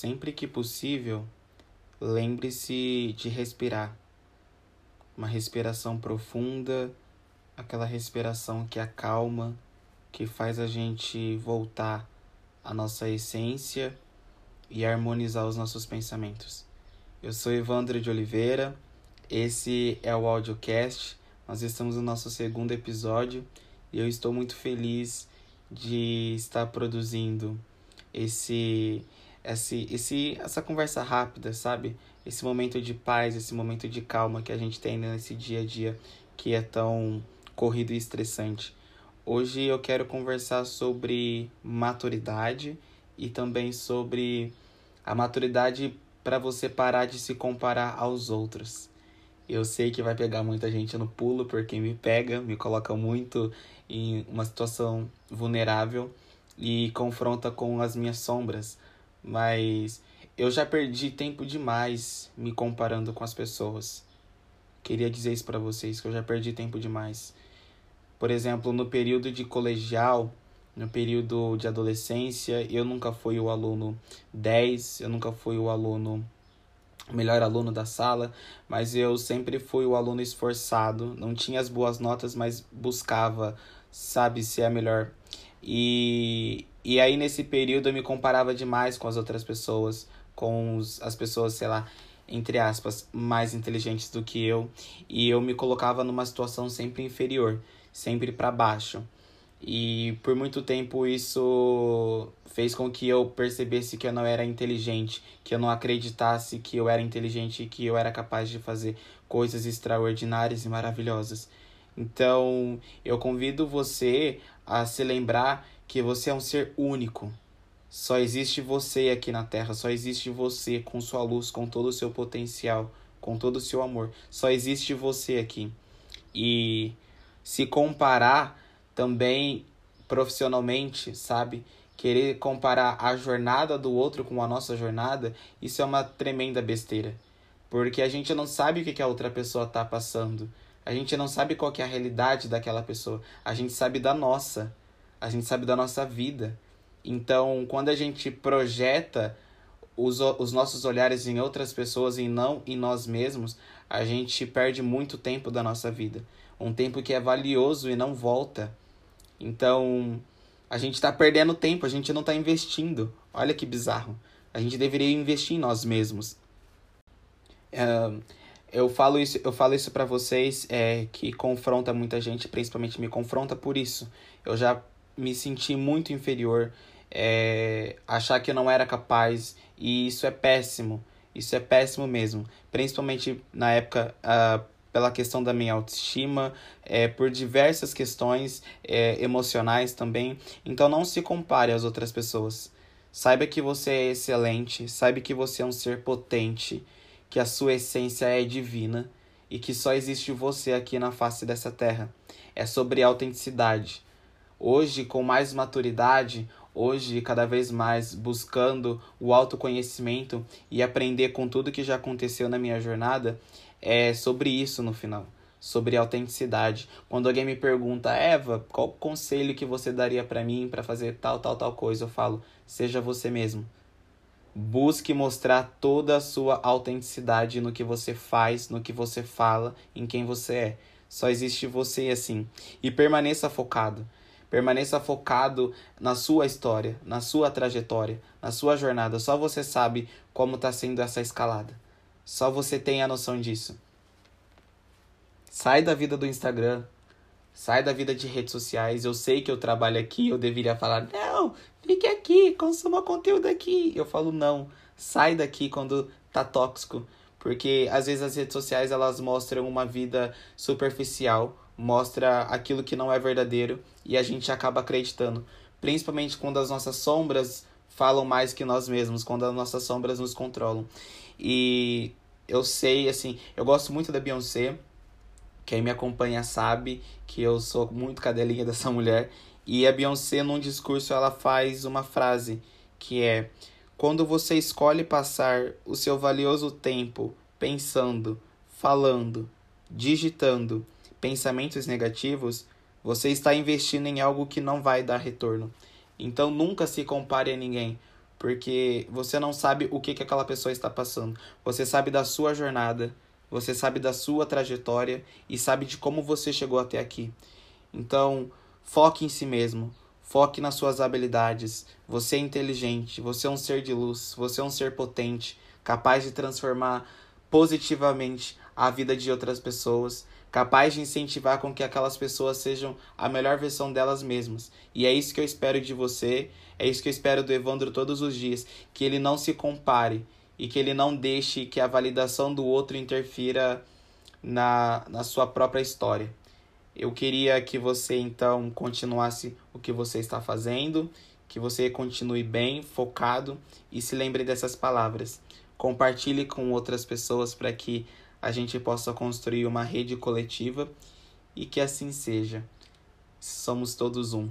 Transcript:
Sempre que possível, lembre-se de respirar. Uma respiração profunda, aquela respiração que acalma, que faz a gente voltar à nossa essência e harmonizar os nossos pensamentos. Eu sou Evandro de Oliveira, esse é o audiocast, nós estamos no nosso segundo episódio e eu estou muito feliz de estar produzindo esse, esse, esse, essa conversa rápida, sabe? Esse momento de paz, esse momento de calma que a gente tem nesse dia a dia que é tão corrido e estressante. Hoje eu quero conversar sobre maturidade e também sobre a maturidade para você parar de se comparar aos outros. Eu sei que vai pegar muita gente no pulo porque me pega, me coloca muito em uma situação vulnerável e confronta com as minhas sombras, mas eu já perdi tempo demais me comparando com as pessoas. Queria dizer isso para vocês que eu já perdi tempo demais. Por exemplo, no período de colegial, no período de adolescência, eu nunca fui o aluno 10, eu nunca fui o aluno melhor aluno da sala, mas eu sempre fui o aluno esforçado, não tinha as boas notas, mas buscava, sabe, ser a melhor e, e aí nesse período eu me comparava demais com as outras pessoas, com os, as pessoas, sei lá, entre aspas, mais inteligentes do que eu, e eu me colocava numa situação sempre inferior, sempre para baixo. E por muito tempo isso fez com que eu percebesse que eu não era inteligente, que eu não acreditasse que eu era inteligente e que eu era capaz de fazer coisas extraordinárias e maravilhosas. Então, eu convido você a se lembrar que você é um ser único. Só existe você aqui na Terra, só existe você com sua luz, com todo o seu potencial, com todo o seu amor. Só existe você aqui. E se comparar também profissionalmente, sabe? Querer comparar a jornada do outro com a nossa jornada, isso é uma tremenda besteira. Porque a gente não sabe o que a outra pessoa está passando. A gente não sabe qual é a realidade daquela pessoa. A gente sabe da nossa. A gente sabe da nossa vida. Então, quando a gente projeta os, os nossos olhares em outras pessoas e não em nós mesmos, a gente perde muito tempo da nossa vida. Um tempo que é valioso e não volta. Então, a gente está perdendo tempo, a gente não está investindo. Olha que bizarro. A gente deveria investir em nós mesmos. Uh, eu falo isso, eu falo isso para vocês é, que confronta muita gente, principalmente me confronta por isso. Eu já me senti muito inferior, é, achar que eu não era capaz, e isso é péssimo. Isso é péssimo mesmo. Principalmente na época, uh, pela questão da minha autoestima, é, por diversas questões é, emocionais também. Então não se compare às outras pessoas. Saiba que você é excelente, saiba que você é um ser potente que a sua essência é divina e que só existe você aqui na face dessa terra. É sobre autenticidade. Hoje, com mais maturidade, hoje cada vez mais buscando o autoconhecimento e aprender com tudo que já aconteceu na minha jornada, é sobre isso no final, sobre autenticidade. Quando alguém me pergunta, Eva, qual conselho que você daria para mim para fazer tal, tal, tal coisa, eu falo, seja você mesmo. Busque mostrar toda a sua autenticidade no que você faz, no que você fala, em quem você é. Só existe você assim. E permaneça focado. Permaneça focado na sua história, na sua trajetória, na sua jornada. Só você sabe como está sendo essa escalada. Só você tem a noção disso. Sai da vida do Instagram. Sai da vida de redes sociais. Eu sei que eu trabalho aqui, eu deveria falar, não, Fique aqui, consuma conteúdo aqui. Eu falo não, sai daqui quando tá tóxico, porque às vezes as redes sociais elas mostram uma vida superficial, mostra aquilo que não é verdadeiro e a gente acaba acreditando, principalmente quando as nossas sombras falam mais que nós mesmos, quando as nossas sombras nos controlam. E eu sei, assim, eu gosto muito da Beyoncé, quem me acompanha sabe que eu sou muito cadelinha dessa mulher. E a Beyoncé, num discurso, ela faz uma frase que é: Quando você escolhe passar o seu valioso tempo pensando, falando, digitando pensamentos negativos, você está investindo em algo que não vai dar retorno. Então nunca se compare a ninguém, porque você não sabe o que, que aquela pessoa está passando. Você sabe da sua jornada, você sabe da sua trajetória e sabe de como você chegou até aqui. Então, foque em si mesmo, foque nas suas habilidades. Você é inteligente, você é um ser de luz, você é um ser potente, capaz de transformar positivamente a vida de outras pessoas, capaz de incentivar com que aquelas pessoas sejam a melhor versão delas mesmas. E é isso que eu espero de você, é isso que eu espero do Evandro todos os dias, que ele não se compare e que ele não deixe que a validação do outro interfira na, na sua própria história. Eu queria que você então continuasse o que você está fazendo, que você continue bem, focado e se lembre dessas palavras. Compartilhe com outras pessoas para que a gente possa construir uma rede coletiva e que assim seja. Somos todos um.